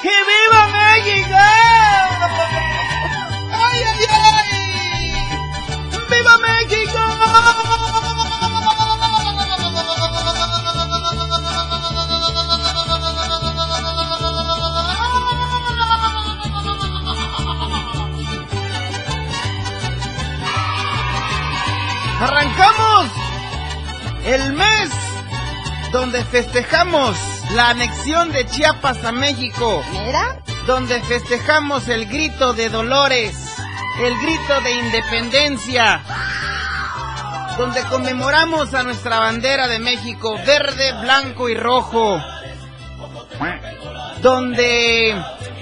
¡Que viva México! ¡Ay, ay, ay! ¡Viva México! Arrancamos el mes donde festejamos la anexión de Chiapas a México. ¿Mira? Donde festejamos el grito de Dolores, el grito de independencia. Donde conmemoramos a nuestra bandera de México, verde, blanco y rojo. Donde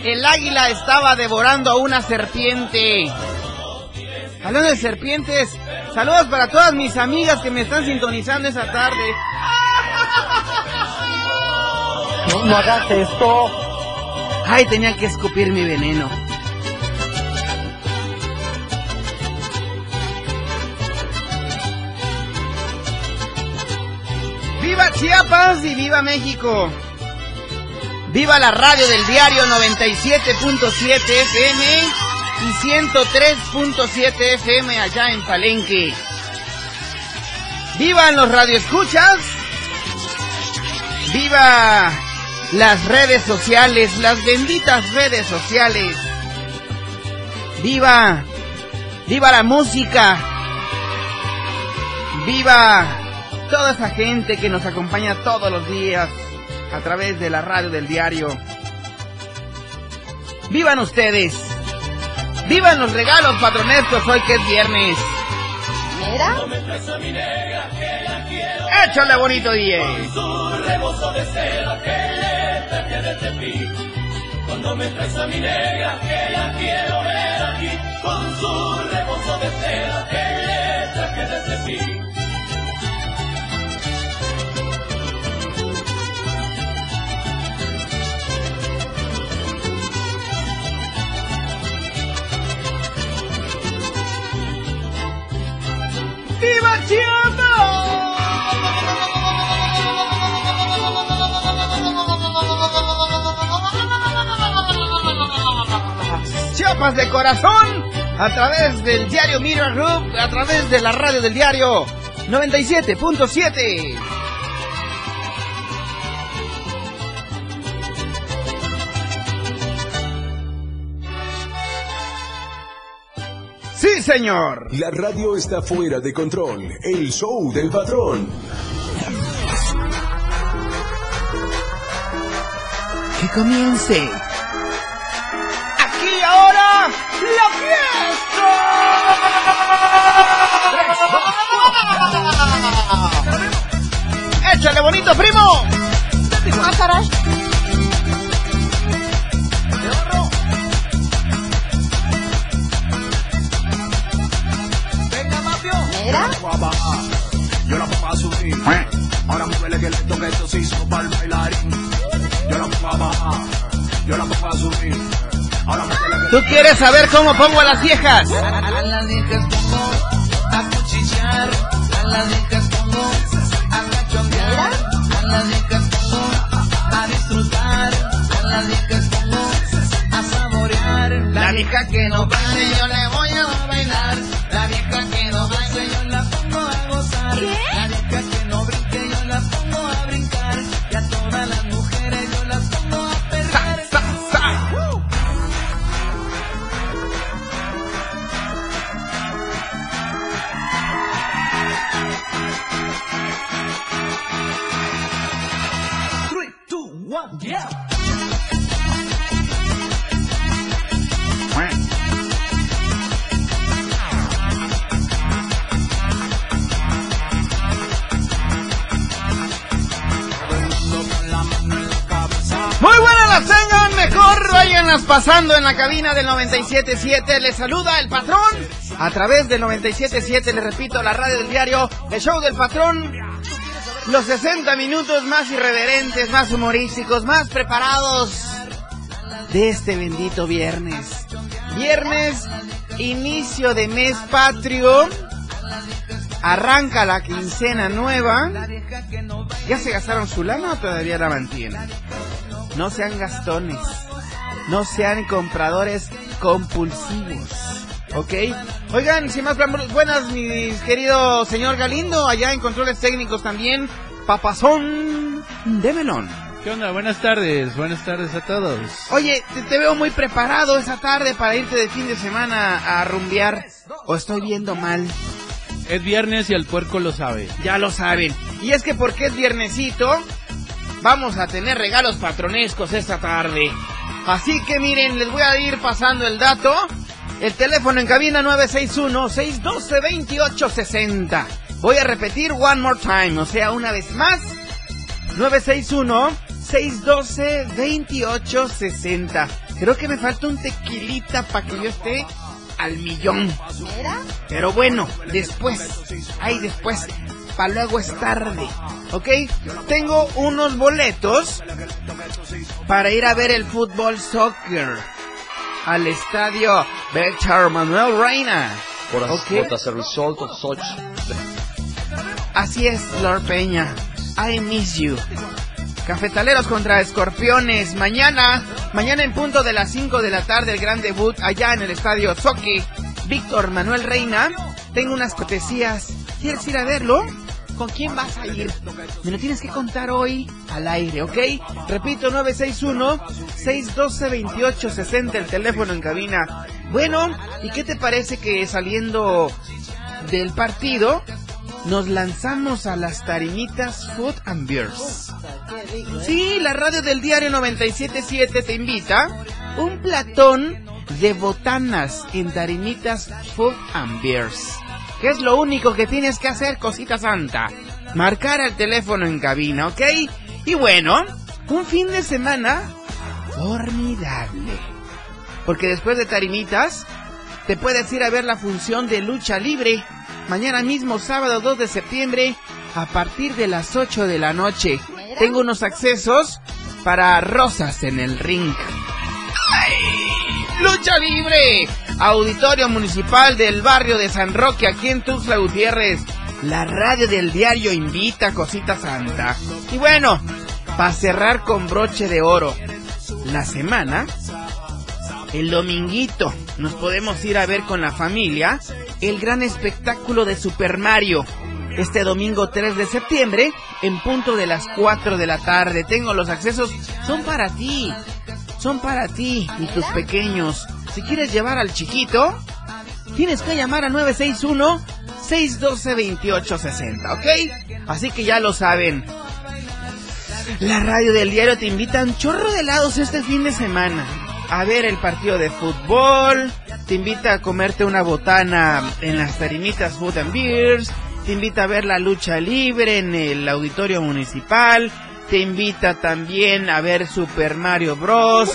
el águila estaba devorando a una serpiente. Hablando de serpientes, saludos para todas mis amigas que me están sintonizando esa tarde. No, hagas esto. Ay, tenía que escupir mi veneno. ¡Viva Chiapas y viva México! ¡Viva la radio del diario 97.7 FM y 103.7 FM allá en Palenque! ¡Vivan los radioescuchas! ¡Viva las redes sociales, las benditas redes sociales! ¡Viva! ¡Viva la música! ¡Viva toda esa gente que nos acompaña todos los días a través de la radio del diario! ¡Vivan ustedes! ¡Vivan los regalos patronescos hoy que es viernes! ¿Mira? ¡Échale bonito DJ! Cuando me traes mi negra, que la quiero ver aquí, con su rebozo de seda que le traje desde ti. ¡Viva Chiapas! Chiapas de corazón a través del diario Mirror Group, a través de la radio del diario 97.7. Sí, señor. La radio está fuera de control. El show del patrón. Que comience. Ahora la fiesta. Échale bonito, primo. Ah, caray. Venga, Mapio. ¿Mira? Yo la pongo a subir. Ahora muévele que le toque esto se hizo para el bailarín. Yo la pongo a bajar. Yo la pongo a subir. ¿Tú quieres saber cómo pongo a las viejas? A las viejas pongo a cuchillar, a las viejas pongo a cachondear, a las viejas pongo a disfrutar, a las viejas pongo a saborear. La vieja que no baile yo le voy a bailar, Muy buenas las tengan, mejor váyanlas pasando en la cabina del 97.7. Les saluda el patrón a través del 97.7. Les repito, la radio del diario, el show del patrón. Los 60 minutos más irreverentes, más humorísticos, más preparados de este bendito viernes. Viernes, inicio de mes patrio. Arranca la quincena nueva. ¿Ya se gastaron su lana o todavía la mantienen? No sean gastones. No sean compradores compulsivos. ¿Ok? Oigan, sin más buenas, mi querido señor Galindo, allá en controles técnicos también. Papazón de melón. ¿Qué onda? Buenas tardes, buenas tardes a todos. Oye, te, te veo muy preparado esa tarde para irte de fin de semana a rumbear. ¿O estoy viendo mal? Es viernes y el puerco lo sabe. Ya lo saben. Y es que porque es viernesito, vamos a tener regalos patronescos esta tarde. Así que miren, les voy a ir pasando el dato. El teléfono en cabina 961-612-2860. Voy a repetir one more time, o sea, una vez más. 961-612-2860. Creo que me falta un tequilita para que yo esté al millón. Pero bueno, después. Ay, después. Para luego es tarde. ¿Ok? Tengo unos boletos para ir a ver el fútbol soccer al estadio Becher Manuel Reina. Ok. Así es, Lord Peña. I miss you. Cafetaleros contra Escorpiones. Mañana, mañana en punto de las 5 de la tarde, el gran debut allá en el estadio Soque. Víctor Manuel Reina. Tengo unas cortesías. ¿Quieres ir a verlo? ¿Con quién vas a ir? Me lo tienes que contar hoy al aire, ¿ok? Repito, 961-612-2860, el teléfono en cabina. Bueno, ¿y qué te parece que saliendo del partido nos lanzamos a las tarimitas Food and Beers? Sí, la radio del diario 977 te invita un platón de botanas en tarimitas Food and Beers. ¿Qué es lo único que tienes que hacer, cosita santa? Marcar el teléfono en cabina, ¿ok? Y bueno, un fin de semana formidable. Porque después de tarimitas, te puedes ir a ver la función de lucha libre. Mañana mismo, sábado 2 de septiembre, a partir de las 8 de la noche. Tengo unos accesos para Rosas en el Ring. ¡Ay! ¡Lucha libre! Auditorio Municipal del barrio de San Roque, aquí en Tuxtla Gutiérrez. La radio del diario invita Cosita Santa. Y bueno, para cerrar con broche de oro, la semana, el dominguito, nos podemos ir a ver con la familia el gran espectáculo de Super Mario. Este domingo 3 de septiembre, en punto de las 4 de la tarde. Tengo los accesos, son para ti. Son para ti y tus pequeños. Si quieres llevar al chiquito, tienes que llamar a 961-612-2860, ¿ok? Así que ya lo saben. La radio del diario te invita a un chorro de helados este fin de semana. A ver el partido de fútbol, te invita a comerte una botana en las tarimitas Food and Beers, te invita a ver la lucha libre en el auditorio municipal, te invita también a ver Super Mario Bros.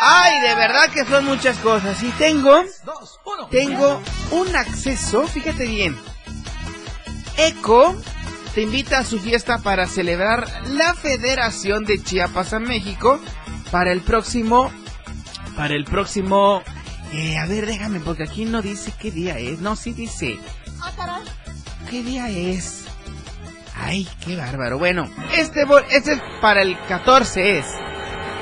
Ay, de verdad que son muchas cosas. Y tengo, tengo un acceso, fíjate bien. Eco te invita a su fiesta para celebrar la Federación de Chiapas a México para el próximo, para el próximo, eh, a ver, déjame, porque aquí no dice qué día es. No, sí dice. ¿Qué día es? Ay, qué bárbaro. Bueno, este, este es para el 14 es.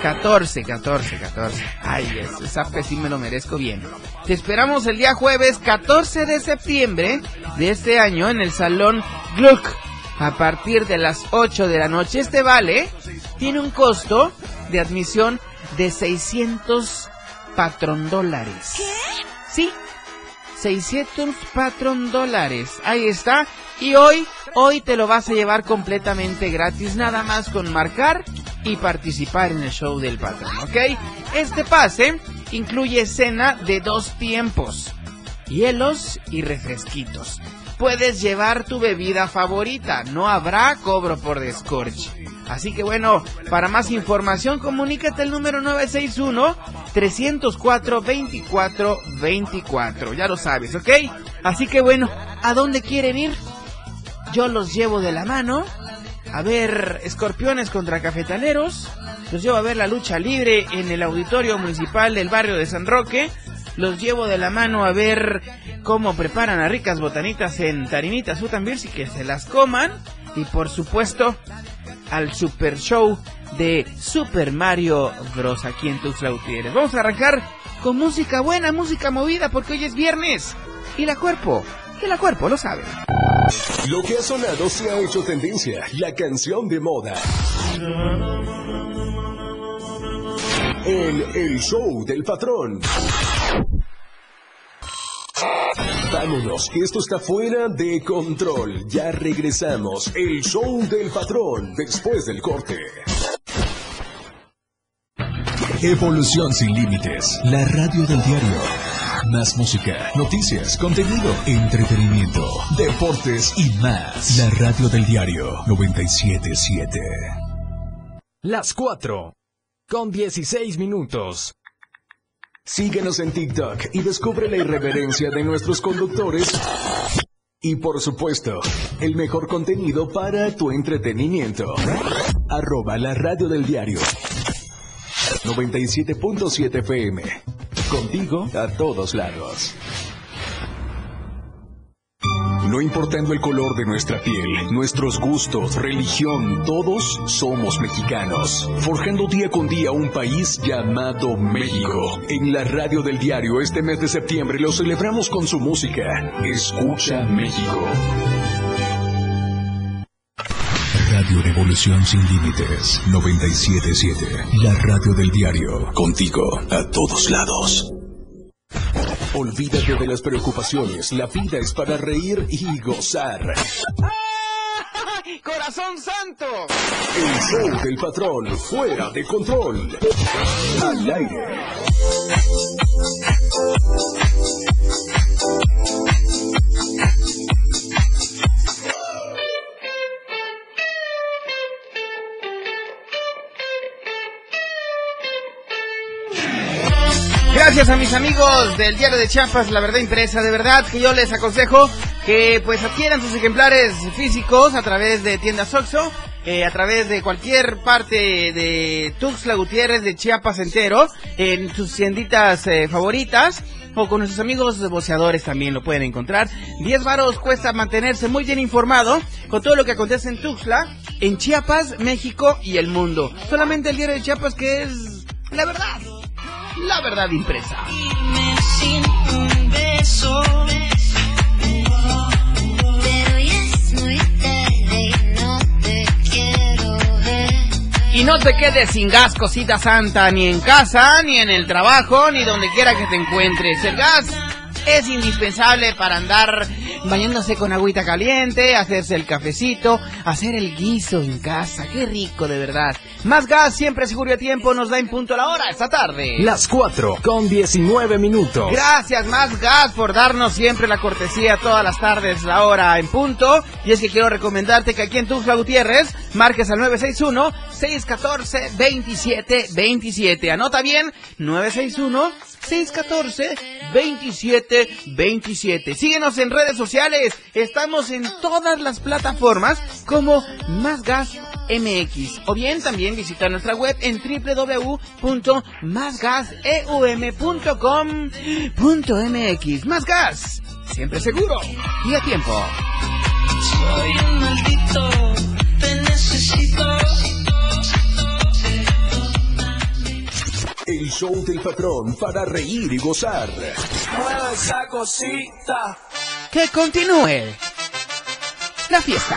14, 14, 14. Ay, ese zape sí me lo merezco bien. Te esperamos el día jueves 14 de septiembre de este año en el Salón Gluck a partir de las 8 de la noche. Este vale tiene un costo de admisión de 600 patron dólares. ¿Qué? Sí, 600 patron dólares. Ahí está. Y hoy, hoy te lo vas a llevar completamente gratis. Nada más con marcar y participar en el show del patrón, ¿ok? Este pase incluye cena de dos tiempos, hielos y refresquitos. Puedes llevar tu bebida favorita, no habrá cobro por descorche. Así que bueno, para más información comunícate al número 961-304-2424. Ya lo sabes, ¿ok? Así que bueno, ¿a dónde quieren ir? Yo los llevo de la mano a ver escorpiones contra cafetaleros. Los llevo a ver la lucha libre en el auditorio municipal del barrio de San Roque. Los llevo de la mano a ver cómo preparan a ricas botanitas en Tarinita Sutambirsi y que se las coman. Y por supuesto, al super show de Super Mario Bros. aquí en Tuxtla. Vamos a arrancar con música buena, música movida, porque hoy es viernes. Y la cuerpo, y la cuerpo lo sabe. Lo que ha sonado se ha hecho tendencia, la canción de moda. En el show del patrón. Vámonos, que esto está fuera de control. Ya regresamos. El show del patrón después del corte. Evolución sin límites. La radio del diario. Más música, noticias, contenido, entretenimiento, deportes y más. La radio del diario 977. Las 4 con 16 minutos. Síguenos en TikTok y descubre la irreverencia de nuestros conductores. Y por supuesto, el mejor contenido para tu entretenimiento. Arroba la radio del diario. 97.7 FM. Contigo a todos lados. No importando el color de nuestra piel, nuestros gustos, religión, todos somos mexicanos. Forjando día con día un país llamado México. En la radio del diario este mes de septiembre lo celebramos con su música. Escucha México. Radio Revolución sin límites 977. La radio del diario. Contigo a todos lados. Olvídate de las preocupaciones, la vida es para reír y gozar. ¡Corazón santo! El show del patrón, fuera de control. Al aire. Gracias a mis amigos del diario de Chiapas, La Verdad Impresa, de verdad que yo les aconsejo que pues adquieran sus ejemplares físicos a través de tiendas Oxxo, eh, a través de cualquier parte de Tuxtla Gutiérrez, de Chiapas entero, en sus tienditas eh, favoritas, o con nuestros amigos boceadores también lo pueden encontrar. 10 varos cuesta mantenerse muy bien informado con todo lo que acontece en Tuxtla, en Chiapas, México y el mundo. Solamente el diario de Chiapas que es la verdad la verdad impresa. Y no te quedes sin gas, cosita santa, ni en casa, ni en el trabajo, ni donde quiera que te encuentres. El gas es indispensable para andar bañándose con agüita caliente, hacerse el cafecito, hacer el guiso en casa. Qué rico, de verdad. Más gas, siempre seguro a tiempo, nos da en punto la hora esta tarde. Las 4 con 19 minutos. Gracias, Más Gas, por darnos siempre la cortesía todas las tardes, la hora en punto. Y es que quiero recomendarte que aquí en Tuxtla Gutiérrez marques al 961-614-2727. Anota bien, 961 614-2727. Síguenos en redes sociales. Estamos en todas las plataformas como Más Gas MX. O bien también visita nuestra web en www.másgaseum.com.mx. Más Gas, siempre seguro y a tiempo. Soy un maldito, te necesito. El show del patrón para reír y gozar. Mueve esa cosita. Que continúe la fiesta.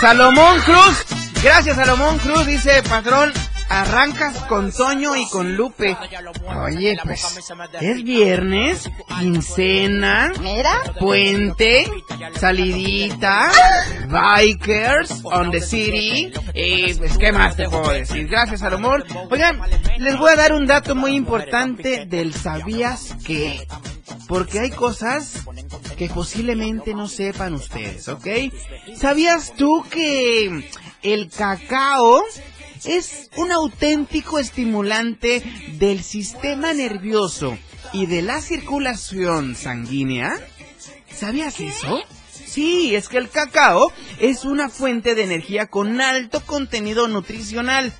Salomón Cruz, gracias Salomón Cruz, dice patrón, arrancas con Toño y con Lupe. Oye, pues, es viernes, quincena, puente, salidita, bikers on the city. Y pues, ¿qué más te puedo decir? Gracias al humor. Oigan, les voy a dar un dato muy importante del sabías que. Porque hay cosas que posiblemente no sepan ustedes, ¿ok? ¿Sabías tú que el cacao es un auténtico estimulante del sistema nervioso y de la circulación sanguínea? ¿Sabías eso? Sí, es que el cacao es una fuente de energía con alto contenido nutricional.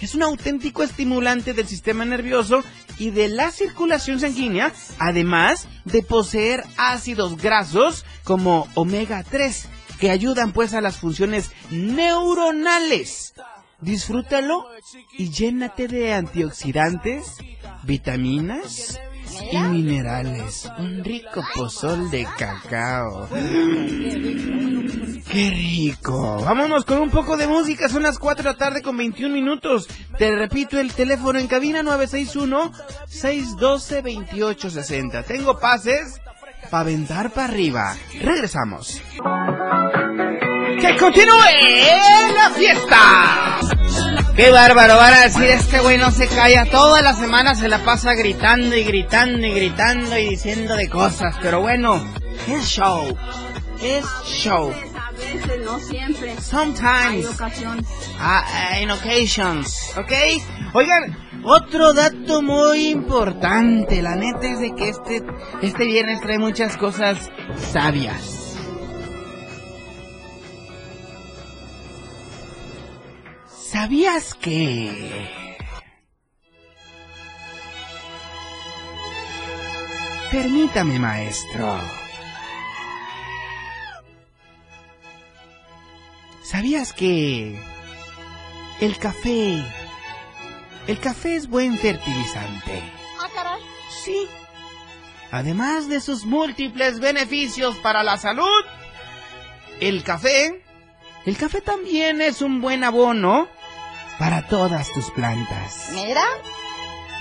Es un auténtico estimulante del sistema nervioso y de la circulación sanguínea, además de poseer ácidos grasos como omega 3, que ayudan pues a las funciones neuronales. Disfrútalo y llénate de antioxidantes, vitaminas y minerales. Un rico pozol de cacao. ¡Qué rico! Vámonos con un poco de música. Son las 4 de la tarde con 21 minutos. Te repito el teléfono en cabina 961-612-2860. Tengo pases para aventar para arriba. Regresamos. ¡Que continúe la fiesta! ¡Qué bárbaro! Van a decir, este güey no se calla. Toda la semana se la pasa gritando y gritando y gritando y diciendo de cosas. Pero bueno, es show. Es show. A veces, no siempre. Hay Sometimes. ocasiones. Ah, in occasions, ¿ok? Oigan, otro dato muy importante, la neta es de que este, este viernes trae muchas cosas sabias. ¿Sabías que... Permítame, maestro. ¿Sabías que el café... El café es buen fertilizante? Ah. Sí. Además de sus múltiples beneficios para la salud, el café... El café también es un buen abono para todas tus plantas, Mira.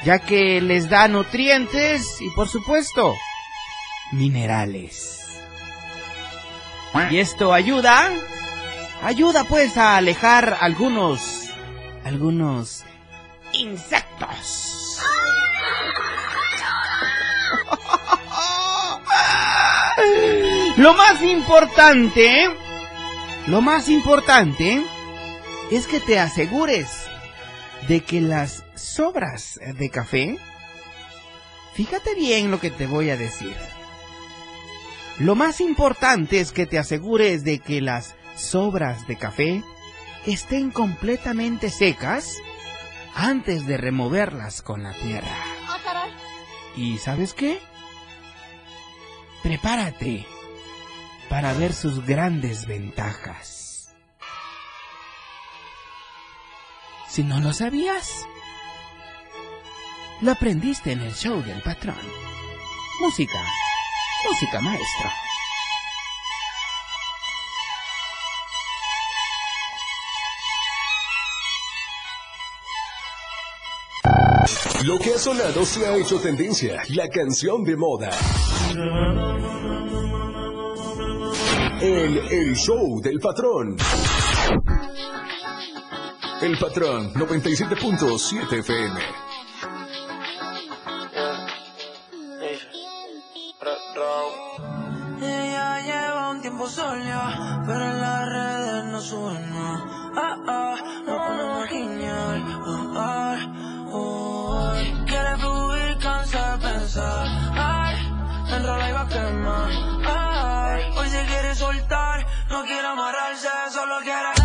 ya que les da nutrientes y por supuesto minerales. Y esto ayuda, ayuda pues a alejar algunos, algunos insectos. Lo más importante, lo más importante es que te asegures de que las sobras de café, fíjate bien lo que te voy a decir. Lo más importante es que te asegures de que las sobras de café estén completamente secas antes de removerlas con la tierra. Ah. ¿Y sabes qué? Prepárate para ver sus grandes ventajas. Si no lo sabías, lo aprendiste en el show del patrón. Música, música maestro. Lo que ha sonado se ha hecho tendencia, la canción de moda. El, el show del patrón. El patrón 97.7 FM. Ella lleva un tiempo sola, pero en las redes no sube nada. Ah, ah, no ponemos genial. Ah, ah, oh. Quiere fluir, cansa de pensar. Ay, me enrola y va a quemar. Ay, hoy se quiere soltar, no quiere amarrarse, solo quiere.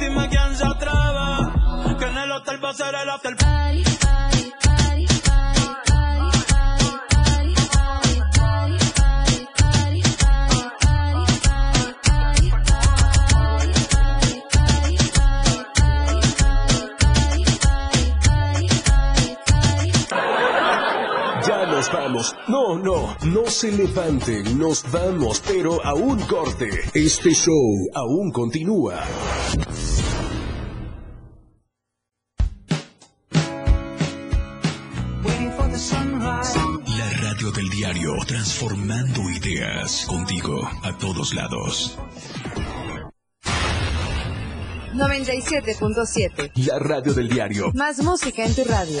Dime quién se atreve. Que en el hotel va a ser el after party. Se levanten, nos vamos, pero a un corte. Este show aún continúa. La radio del diario, transformando ideas contigo a todos lados. 97.7. La radio del diario. Más música en tu radio.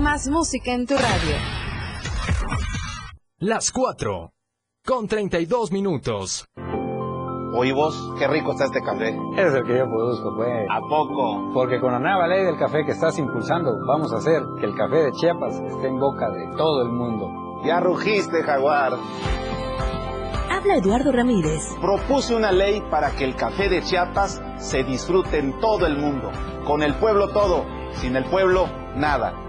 Más música en tu radio. Las 4. Con 32 minutos. Oye vos, qué rico está este café. Es el que yo produzco, pues. ¿A poco? Porque con la nueva ley del café que estás impulsando, vamos a hacer que el café de Chiapas esté en boca de todo el mundo. Ya rugiste, jaguar. Habla Eduardo Ramírez. Propuse una ley para que el café de Chiapas se disfrute en todo el mundo. Con el pueblo todo, sin el pueblo nada.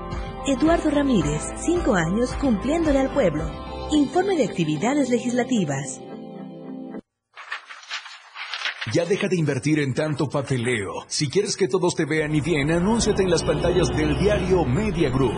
Eduardo Ramírez, cinco años cumpliéndole al pueblo. Informe de actividades legislativas. Ya deja de invertir en tanto papeleo. Si quieres que todos te vean y bien, anúnciate en las pantallas del diario Media Group.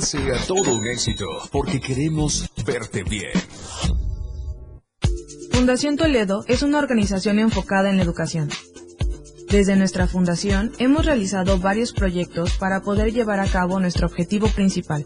sea todo un éxito, porque queremos verte bien. Fundación Toledo es una organización enfocada en la educación. Desde nuestra fundación hemos realizado varios proyectos para poder llevar a cabo nuestro objetivo principal,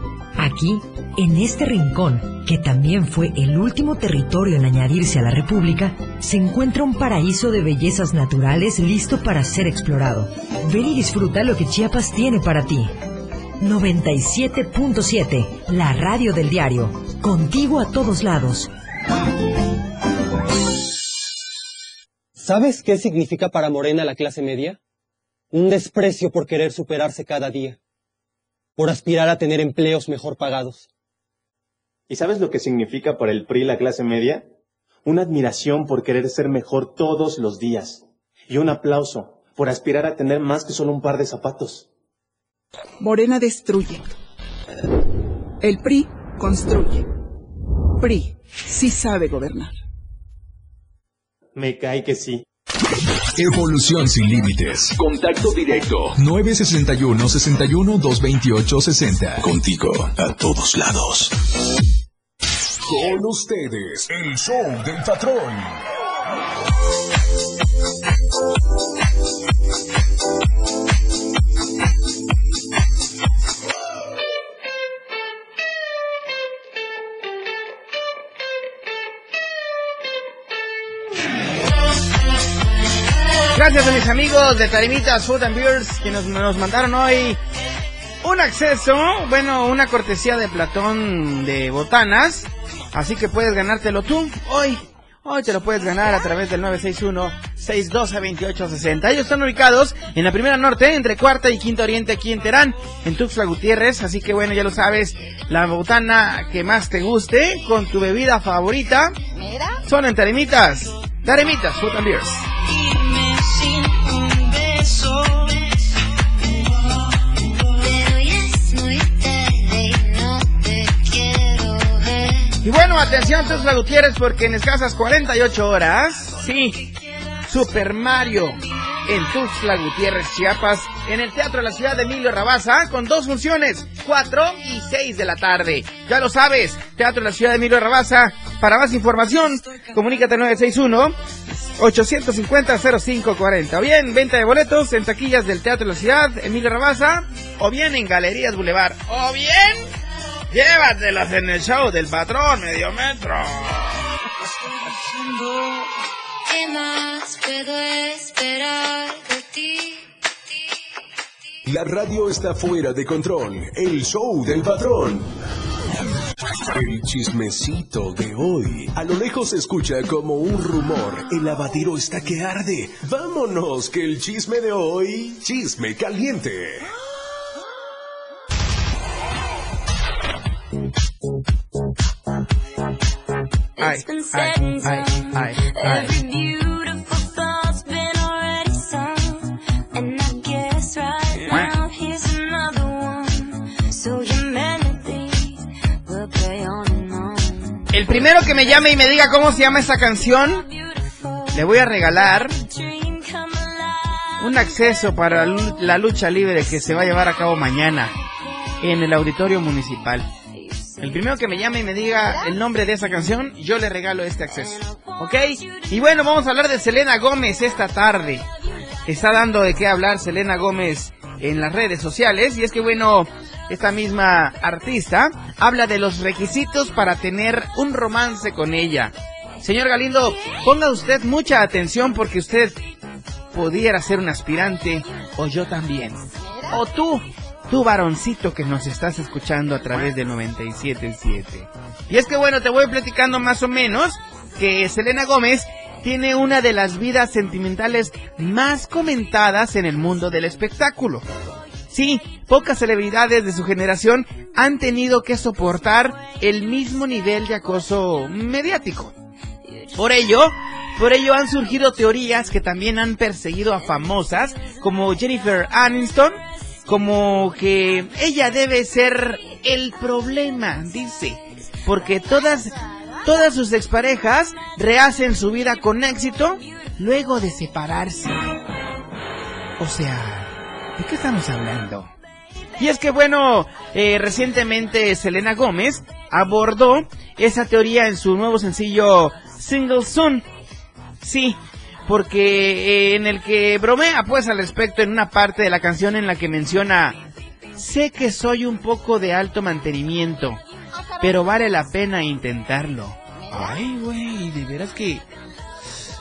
Aquí, en este rincón, que también fue el último territorio en añadirse a la República, se encuentra un paraíso de bellezas naturales listo para ser explorado. Ven y disfruta lo que Chiapas tiene para ti. 97.7, la radio del diario. Contigo a todos lados. ¿Sabes qué significa para Morena la clase media? Un desprecio por querer superarse cada día. Por aspirar a tener empleos mejor pagados. ¿Y sabes lo que significa para el PRI la clase media? Una admiración por querer ser mejor todos los días. Y un aplauso por aspirar a tener más que solo un par de zapatos. Morena destruye. El PRI construye. PRI sí sabe gobernar. Me cae que sí. Evolución sin límites. Contacto directo. 961 61 228 60. Contigo a todos lados. Con ustedes, el show del patrón. Gracias a mis amigos de Tarimitas Food and Beers que nos, nos mandaron hoy un acceso, bueno, una cortesía de Platón de botanas. Así que puedes ganártelo tú hoy. Hoy te lo puedes ganar a través del 961-612-2860. Ellos están ubicados en la primera norte, entre cuarta y quinta oriente, aquí en Terán, en Tuxtla Gutiérrez. Así que bueno, ya lo sabes, la botana que más te guste, con tu bebida favorita, son en Tarimitas. Tarimitas Food and Beers. Y bueno, atención Tuxtla Gutiérrez porque en escasas 48 horas, sí, Super Mario en Tuxtla Gutiérrez, Chiapas, en el Teatro de la Ciudad de Emilio Rabaza, con dos funciones, 4 y 6 de la tarde. Ya lo sabes, Teatro de la Ciudad de Emilio Rabaza. Para más información, comunícate al 961 850-0540. O bien, venta de boletos en taquillas del Teatro de la Ciudad, Emilio Rabaza. O bien en Galerías Boulevard. O bien, llévatelas en el show del patrón medio metro. ¿Qué más puedo esperar de ti? La radio está fuera de control. El show del patrón. El chismecito de hoy. A lo lejos se escucha como un rumor. El lavadero está que arde. Vámonos, que el chisme de hoy. Chisme caliente. Ay, ay, ay, El primero que me llame y me diga cómo se llama esa canción, le voy a regalar un acceso para la lucha libre que se va a llevar a cabo mañana en el auditorio municipal. El primero que me llame y me diga el nombre de esa canción, yo le regalo este acceso. ¿Ok? Y bueno, vamos a hablar de Selena Gómez esta tarde. Está dando de qué hablar Selena Gómez en las redes sociales. Y es que bueno, esta misma artista habla de los requisitos para tener un romance con ella. Señor Galindo, ponga usted mucha atención porque usted pudiera ser un aspirante o yo también. O tú, tú varoncito que nos estás escuchando a través del 97.7. Y es que bueno, te voy platicando más o menos que Selena Gómez tiene una de las vidas sentimentales más comentadas en el mundo del espectáculo. Sí, pocas celebridades de su generación han tenido que soportar el mismo nivel de acoso mediático. Por ello, por ello han surgido teorías que también han perseguido a famosas como Jennifer Aniston, como que ella debe ser el problema, dice, porque todas todas sus exparejas rehacen su vida con éxito luego de separarse. O sea, ¿de qué estamos hablando? Y es que bueno, eh, recientemente Selena Gómez abordó esa teoría en su nuevo sencillo Single Soon. Sí, porque eh, en el que bromea pues al respecto en una parte de la canción en la que menciona Sé que soy un poco de alto mantenimiento, pero vale la pena intentarlo. Ay, güey, de veras que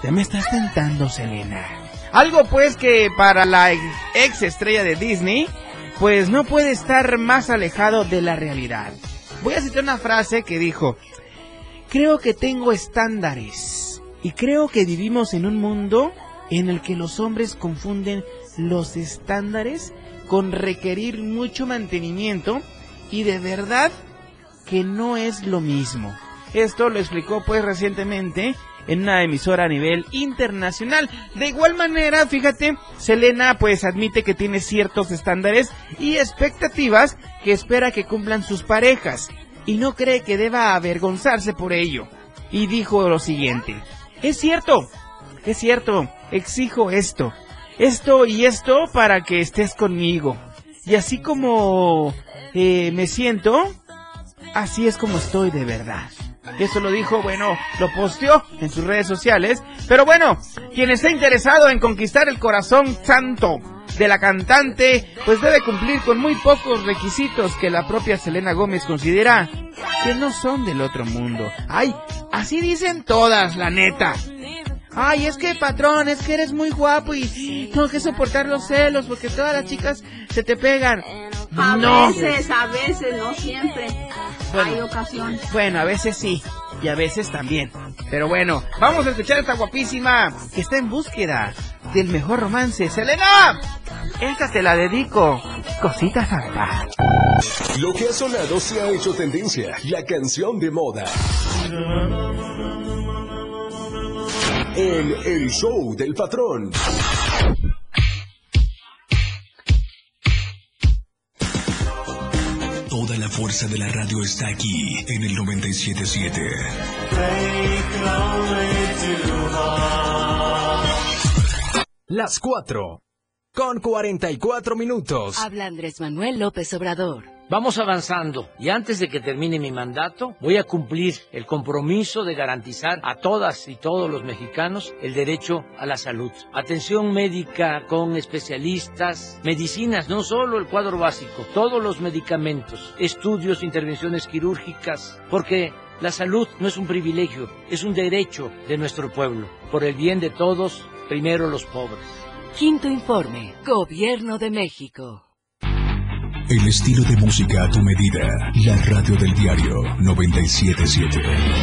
ya me estás tentando, Selena. Algo pues que para la ex estrella de Disney, pues no puede estar más alejado de la realidad. Voy a citar una frase que dijo, creo que tengo estándares y creo que vivimos en un mundo en el que los hombres confunden los estándares con requerir mucho mantenimiento y de verdad que no es lo mismo. Esto lo explicó pues recientemente en una emisora a nivel internacional. De igual manera, fíjate, Selena pues admite que tiene ciertos estándares y expectativas que espera que cumplan sus parejas y no cree que deba avergonzarse por ello. Y dijo lo siguiente, es cierto, es cierto, exijo esto, esto y esto para que estés conmigo. Y así como eh, me siento, así es como estoy de verdad. Eso lo dijo, bueno, lo posteó en sus redes sociales. Pero bueno, quien esté interesado en conquistar el corazón santo de la cantante, pues debe cumplir con muy pocos requisitos que la propia Selena Gómez considera que no son del otro mundo. Ay, así dicen todas, la neta. Ay, es que patrón, es que eres muy guapo y tengo que soportar los celos porque todas las chicas se te pegan. A no. veces, a veces, no siempre. Hay ocasiones. Bueno, a veces sí y a veces también. Pero bueno, vamos a escuchar a esta guapísima que está en búsqueda del mejor romance. ¡Selena! Esta te la dedico. Cosita santa. Lo que ha sonado se ha hecho tendencia, la canción de moda. En el show del patrón. Toda la fuerza de la radio está aquí en el 977. Las 4. Con 44 minutos. Habla Andrés Manuel López Obrador. Vamos avanzando y antes de que termine mi mandato voy a cumplir el compromiso de garantizar a todas y todos los mexicanos el derecho a la salud. Atención médica con especialistas, medicinas, no solo el cuadro básico, todos los medicamentos, estudios, intervenciones quirúrgicas, porque la salud no es un privilegio, es un derecho de nuestro pueblo. Por el bien de todos, primero los pobres. Quinto informe. Gobierno de México. El estilo de música a tu medida. La radio del diario 977.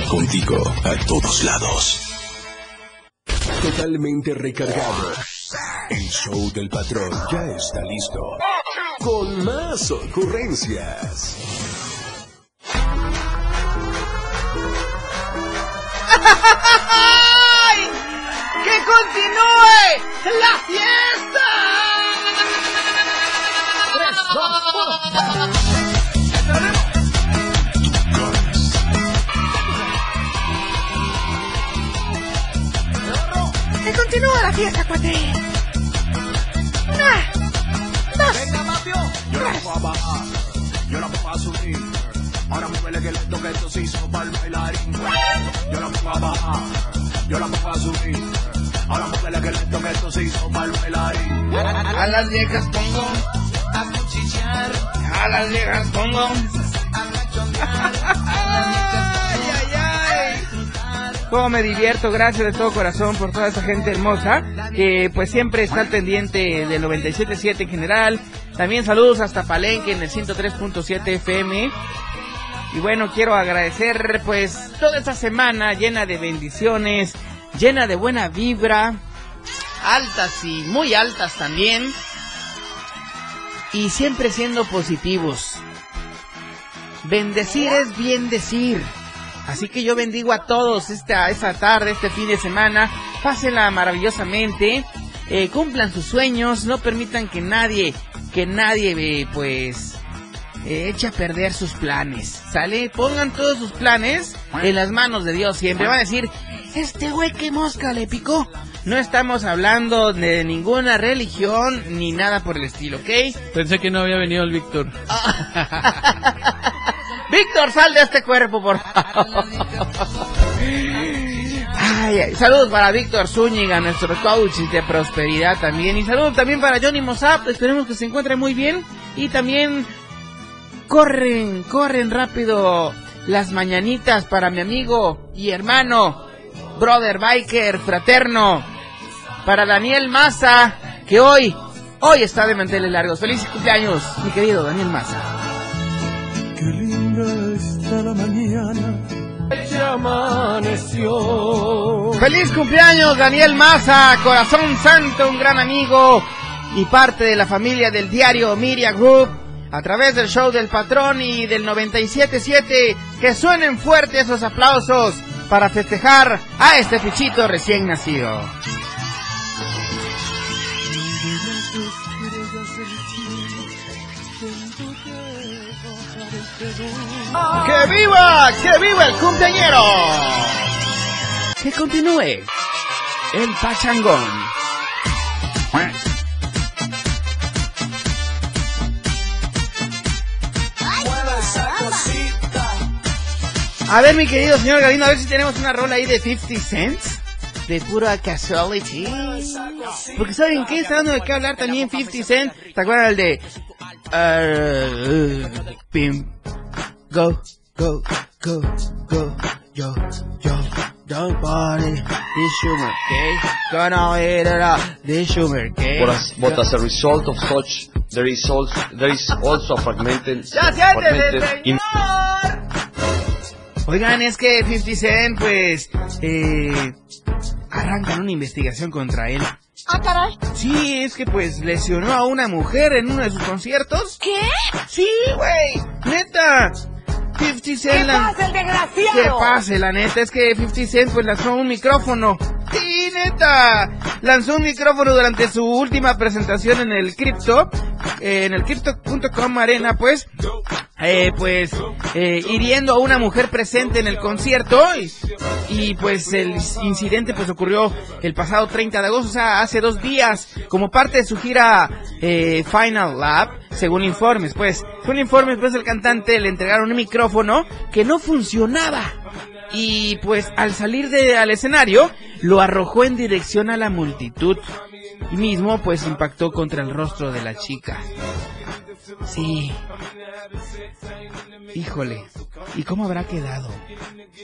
Contigo a todos lados. Totalmente recargado. El show del patrón ya está listo. Con más ocurrencias. ¡Que continúe la fiesta! ¡Que continúe la fiesta, cuate! ¡Una! ¡Dos! Venga, mafio. Yo la pongo a bajar, yo la pongo a subir. Ahora muévele que lento que esto se hizo para el bailarín. Yo la pongo a bajar, yo la pongo a subir. Ahora muévele que lento que esto se hizo para el bailarín. A las viejas pongo, a las viejas pongo. a ¡Ay, ay, ay! Cómo me divierto, gracias de todo corazón por toda esa gente hermosa que pues siempre está al pendiente del 97.7 en general. También saludos hasta Palenque en el 103.7 FM. Y bueno, quiero agradecer pues toda esta semana llena de bendiciones, llena de buena vibra, altas y muy altas también. Y siempre siendo positivos. Bendecir es bien decir. Así que yo bendigo a todos esta, esta tarde, este fin de semana. Pásenla maravillosamente. eh, cumplan sus sueños. No permitan que nadie, que nadie, eh, pues, eh, eche a perder sus planes. ¿Sale? Pongan todos sus planes en las manos de Dios siempre. Van a decir, este güey que mosca le picó. No estamos hablando de ninguna religión ni nada por el estilo, ¿ok? Pensé que no había venido el Víctor. Víctor, sal de este cuerpo, por favor. Ay, ay, Saludos para Víctor Zúñiga, nuestro coach de prosperidad también. Y saludos también para Johnny Mozart. Esperemos que se encuentre muy bien. Y también corren, corren rápido las mañanitas para mi amigo y hermano, brother biker, fraterno. Para Daniel Maza, que hoy, hoy está de manteles largos. Feliz cumpleaños, mi querido Daniel Maza. Qué linda está la mañana. Ya amaneció. Feliz cumpleaños Daniel Maza, corazón santo, un gran amigo y parte de la familia del diario Media Group a través del show del patrón y del 97.7 que suenen fuertes esos aplausos para festejar a este fichito recién nacido. ¡Que viva! ¡Que viva el cumpleañero! Que continúe el pachangón. A ver, mi querido señor Galindo, a ver si tenemos una rola ahí de 50 cents. De pura casuality. Porque ¿saben qué? Está dando de qué hablar también 50 Cent. ¿Te acuerdas el de... Uh, pim, go, go, go, go, yo, yo, don't party, this sugar cake, gonna eat it up, this sugar cake. But as, but as a result of such, there is also, there is also a fragmented, ¡Ya siéntese, fragmented in- Oigan, es que 50 Cent, pues, eh, arrancan una investigación contra él. Ah, caray. Sí, es que pues lesionó a una mujer en uno de sus conciertos. ¿Qué? Sí, güey, neta. 50 Cent. ¿Qué lan- pasa, el desgraciado? ¿Qué pase, la neta? Es que 50 Cent pues lanzó un micrófono. Sí, neta. Lanzó un micrófono durante su última presentación en el Crypto, eh, en el Crypto.com Arena, pues. Eh, pues, eh, hiriendo a una mujer presente en el concierto y, y, pues el incidente pues ocurrió el pasado 30 de agosto, o sea, hace dos días, como parte de su gira Final Lab, según informes, pues, según informes, pues el cantante le entregaron un micrófono que no funcionaba y pues al salir de, al escenario lo arrojó en dirección a la multitud y mismo pues impactó contra el rostro de la chica. Sí. Híjole. ¿Y cómo habrá quedado?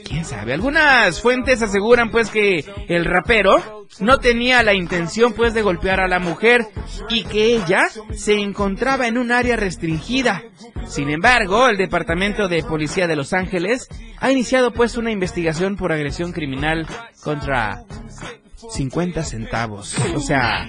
¿Quién sabe? Algunas fuentes aseguran pues que el rapero no tenía la intención pues de golpear a la mujer y que ella se encontraba en un área restringida. Sin embargo, el Departamento de Policía de Los Ángeles ha iniciado pues una investigación por agresión criminal contra 50 centavos. O sea,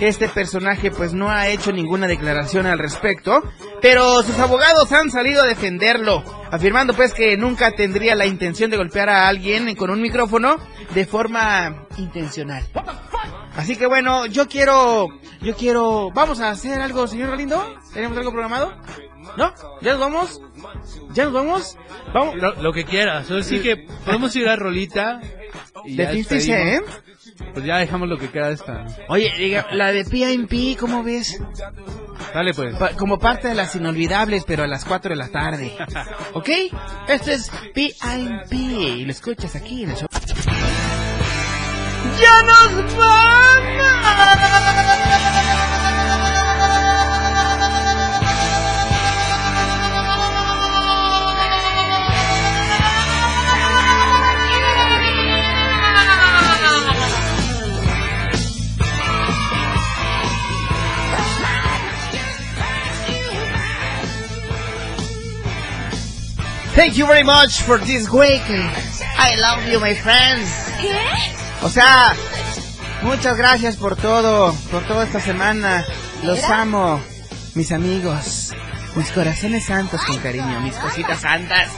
este personaje pues no ha hecho ninguna declaración al respecto, pero sus abogados han salido a defenderlo, afirmando pues que nunca tendría la intención de golpear a alguien con un micrófono de forma intencional. Así que bueno, yo quiero, yo quiero, vamos a hacer algo, señor Galindo, ¿tenemos algo programado? ¿No? ¿Ya nos vamos? ¿Ya nos vamos? Vamos. Lo, lo que quieras. Ahora sí que podemos ir a Rolita. y ¿De ya 50 despedimos. Cent? Pues ya dejamos lo que queda de esta. Oye, diga, la de PIMP, ¿cómo ves? Dale pues. Pa- como parte de las inolvidables, pero a las 4 de la tarde. ¿Ok? Esto es PIMP. Y lo escuchas aquí en el show. ¡Ya nos Thank you very much for this week. I love you, my friends. ¿Qué? O sea, muchas gracias por todo, por toda esta semana. Los amo, mis amigos, mis corazones santos con cariño, mis cositas santas,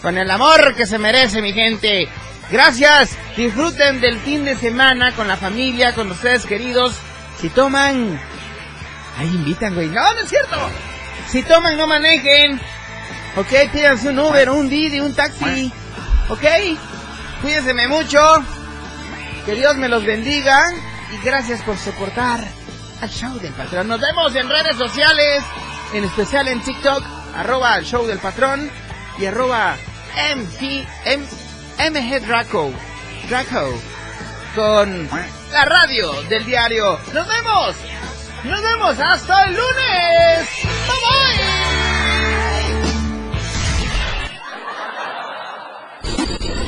con el amor que se merece mi gente. Gracias, disfruten del fin de semana con la familia, con ustedes queridos. Si toman, ahí invitan, güey. No, no es cierto. Si toman, no manejen. Ok, pídanse un Uber, un Didi, un taxi. Ok, cuídense mucho. Que Dios me los bendiga. Y gracias por soportar al show del patrón. Nos vemos en redes sociales. En especial en TikTok. Arroba el show del patrón. Y arroba M, MG Draco. Draco. con la radio del diario. Nos vemos. Nos vemos hasta el lunes. Bye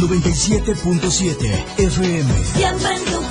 97.7 FM. Siempre en tu